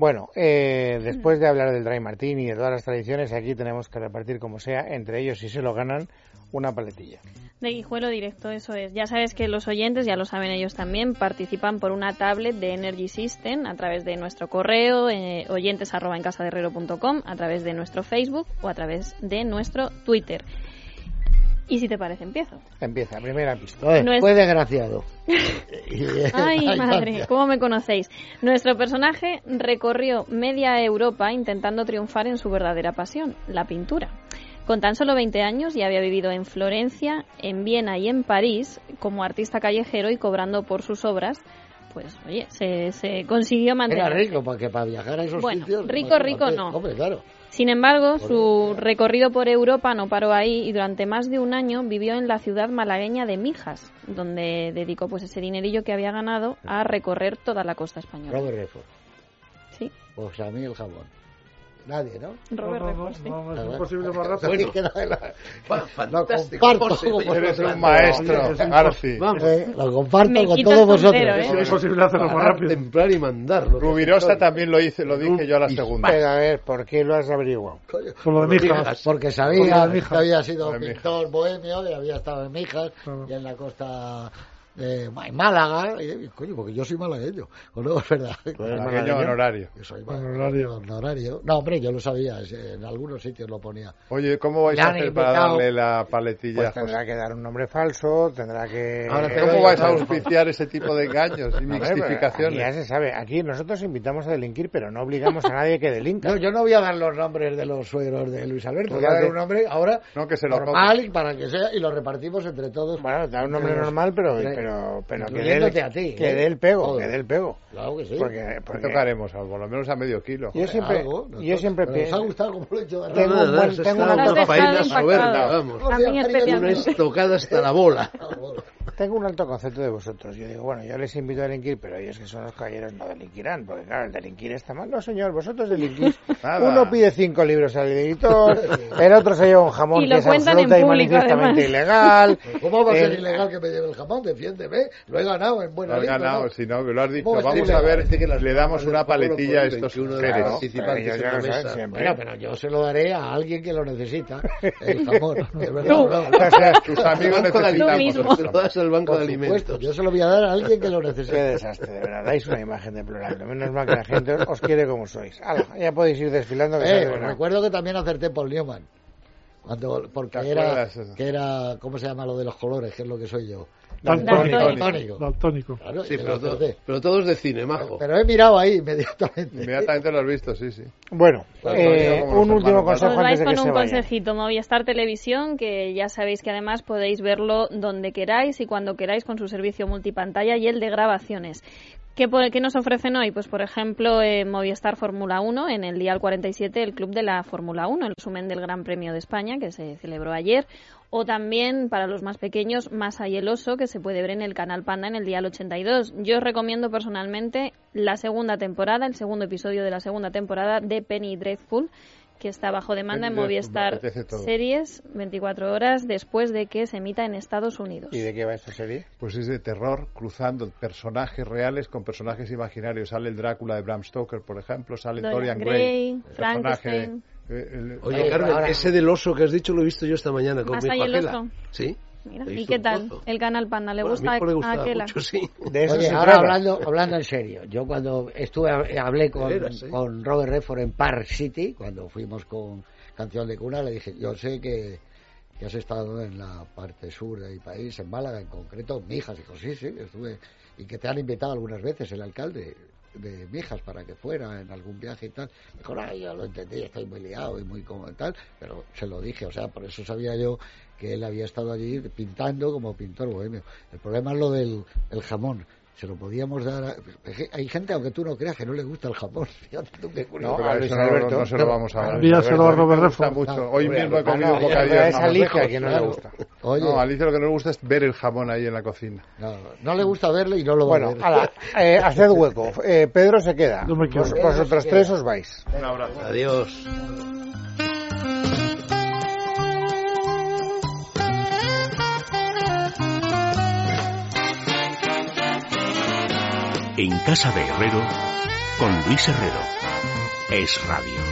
Bueno, eh, después de hablar del Dry Martini y de todas las tradiciones, aquí tenemos que repartir como sea entre ellos, si se lo ganan, una paletilla. De guijuelo directo, eso es. Ya sabes que los oyentes, ya lo saben ellos también, participan por una tablet de Energy System a través de nuestro correo, eh, oyentes arroba en casa a través de nuestro Facebook o a través de nuestro Twitter. Y si te parece, empiezo. Empieza, primera pista. Oye, No es- Fue desgraciado. Ay, madre. ¿cómo me conocéis? Nuestro personaje recorrió media Europa intentando triunfar en su verdadera pasión, la pintura. Con tan solo 20 años ya había vivido en Florencia, en Viena y en París como artista callejero y cobrando por sus obras, pues oye, se, se consiguió Era mantener. rico, porque para viajar a esos Bueno, sitios... rico, rico no. Hombre, claro. Sin embargo, su recorrido por Europa no paró ahí y durante más de un año vivió en la ciudad malagueña de Mijas, donde dedicó pues ese dinerillo que había ganado a recorrer toda la costa española. Robert Redford. Sí, Pues a mí el jabón. Nadie, ¿no? Robert No, no, no, no, es imposible más rápido. Bueno, fantástico. Lo comparto, como- Eres un maestro, Arci. Eh, lo comparto con todos vosotros. ¿eh? Es imposible hacerlo más rápido. templar y mandarlo. Rubirosa también lo hice, lo dije yo a la segunda. Pero a ver, ¿por qué lo has averiguado? Por lo de Mijas. Porque sabía que había sido pintor bohemio y había estado en Mijas y en la costa en Málaga. Y, coño, porque yo soy malagueño. ¿O no? Es verdad. Malagueño honorario. yo soy Honorario. honorario. No, hombre, yo lo sabía. En algunos sitios lo ponía. Oye, ¿cómo vais a hacer para darle la paletilla? Pues tendrá que dar un nombre falso, tendrá que... Ahora te ¿Cómo vais a auspiciar ese tipo de engaños y Aquí ya mixtificaciones? se sabe, aquí nosotros invitamos a delinquir, pero no obligamos a nadie que delinca. No, yo no voy a dar los nombres de los suegros de Luis Alberto. Voy a dar un nombre ahora No, que se lo normal para que sea y lo repartimos entre todos. Bueno, da un nombre normal, pero, pero, pero que dé a ti, que ¿eh? dé el pego, Todo. que dé el pego. Claro que sí. Porque, ¿Qué porque tocaremos? Por lo menos a medio kilo. yo siempre, Algo, ¿no? yo siempre Pero ¿Os ha pienso... gustado como lo he hecho? Tengo una una faena vamos. A mí Una especialmente. estocada hasta la bola. Tengo un alto concepto de vosotros. Yo digo, bueno, yo les invito a delinquir, pero ellos que son los caballeros no delinquirán, porque claro, el delinquir está mal. No, señor, vosotros delinquís. Nada. Uno pide cinco libros al editor, el otro se lleva un jamón que es absoluta y público, manifiestamente además. ilegal. ¿Cómo va a ser ilegal que me lleve el jamón? Defiéndeme. Lo he ganado en buena Lo has lid, ganado, ¿no? si no, que lo has dicho. ¿Cómo es Vamos a ver, Parece que las le damos una paletilla a estos que uno de seres. los Claro, participantes pero en mesa. Bueno, pero yo se lo daré a alguien que lo necesita. El jamón. De verdad, no. O sea, tus amigos El banco de al banco Por supuesto, alimentos. yo se lo voy a dar a alguien que lo Qué necesite. desastre, de verdad. Dais una imagen deplorable. Menos mal que la gente os, quiere como sois. Ya podéis ir desfilando. Que Eh, os recuerdo que también acerté Paul Newman. Cuando, porque ¿Te era, que era, ¿cómo se llama lo de los colores? Que es lo que soy yo. Daltónico. Daltónico. Claro, Sí, pero, to- acerté. pero todos de cine, majo. Pero he mirado ahí inmediatamente. Inmediatamente lo has visto, sí, sí. Bueno, Claro, eh, un último consejo Os antes vais de que con un consejito, Movistar Televisión, que ya sabéis que además podéis verlo donde queráis y cuando queráis con su servicio multipantalla y el de grabaciones. ¿Qué, qué nos ofrecen hoy? Pues, por ejemplo, eh, Movistar Fórmula 1, en el Dial 47, el Club de la Fórmula 1, el resumen del Gran Premio de España, que se celebró ayer. O también, para los más pequeños, Masa y el que se puede ver en el Canal Panda en el Dial 82. Yo os recomiendo personalmente la segunda temporada, el segundo episodio de la segunda temporada de Penny Dreadful, que está bajo demanda en Movistar. Series 24 horas después de que se emita en Estados Unidos. ¿Y de qué va esta serie? Pues es de terror, cruzando personajes reales con personajes imaginarios. Sale el Drácula de Bram Stoker, por ejemplo, sale Dorian Dorian Gray, Gray, el personaje, Frankenstein. eh, el- Oye, Carmen, ahora- ese del oso que has dicho lo he visto yo esta mañana con ¿Más mi oso? ¿Sí? Mira, ¿Y qué tal? El Canal Panda, ¿le Bueno, gusta a mí me a gustaba Aquela? mucho, sí. De eso Oye, se ahora trata. hablando, hablando en serio, yo cuando estuve, hablé con, ¿eh? con Robert Redford en Park City, cuando fuimos con Canción de Cuna, le dije, yo sé que, que has estado en la parte sur del país, en Málaga en concreto, Mijas, dijo, sí, sí, estuve, y que te han invitado algunas veces el alcalde de Mijas para que fuera en algún viaje y tal. Me dijo, ay, yo lo entendí, estoy muy liado y muy como tal, pero se lo dije, o sea, por eso sabía yo que él había estado allí pintando como pintor bohemio. El problema es lo del el jamón. Se lo podíamos dar. a- Hay gente, aunque tú no creas, que no le gusta el jamón. Fíjate tú qué curioso. No, a eso Luis no, Alberto. no se lo vamos a dar. Envíaselo a Robert Redford. mucho. No, Hoy mismo he ah, comido no, bocadillo es jamón. Alicia que no le gusta. Oye, No, a Alicia lo que no le gusta es ver el jamón ahí en la cocina. no, no le gusta verlo y no lo va Bueno, a ver. ala, eh, haced hueco. Eh, Pedro se queda. No me quedo. Vos- vosotros tres os vais. Un abrazo. Adiós. En casa de Herrero, con Luis Herrero. Es Radio.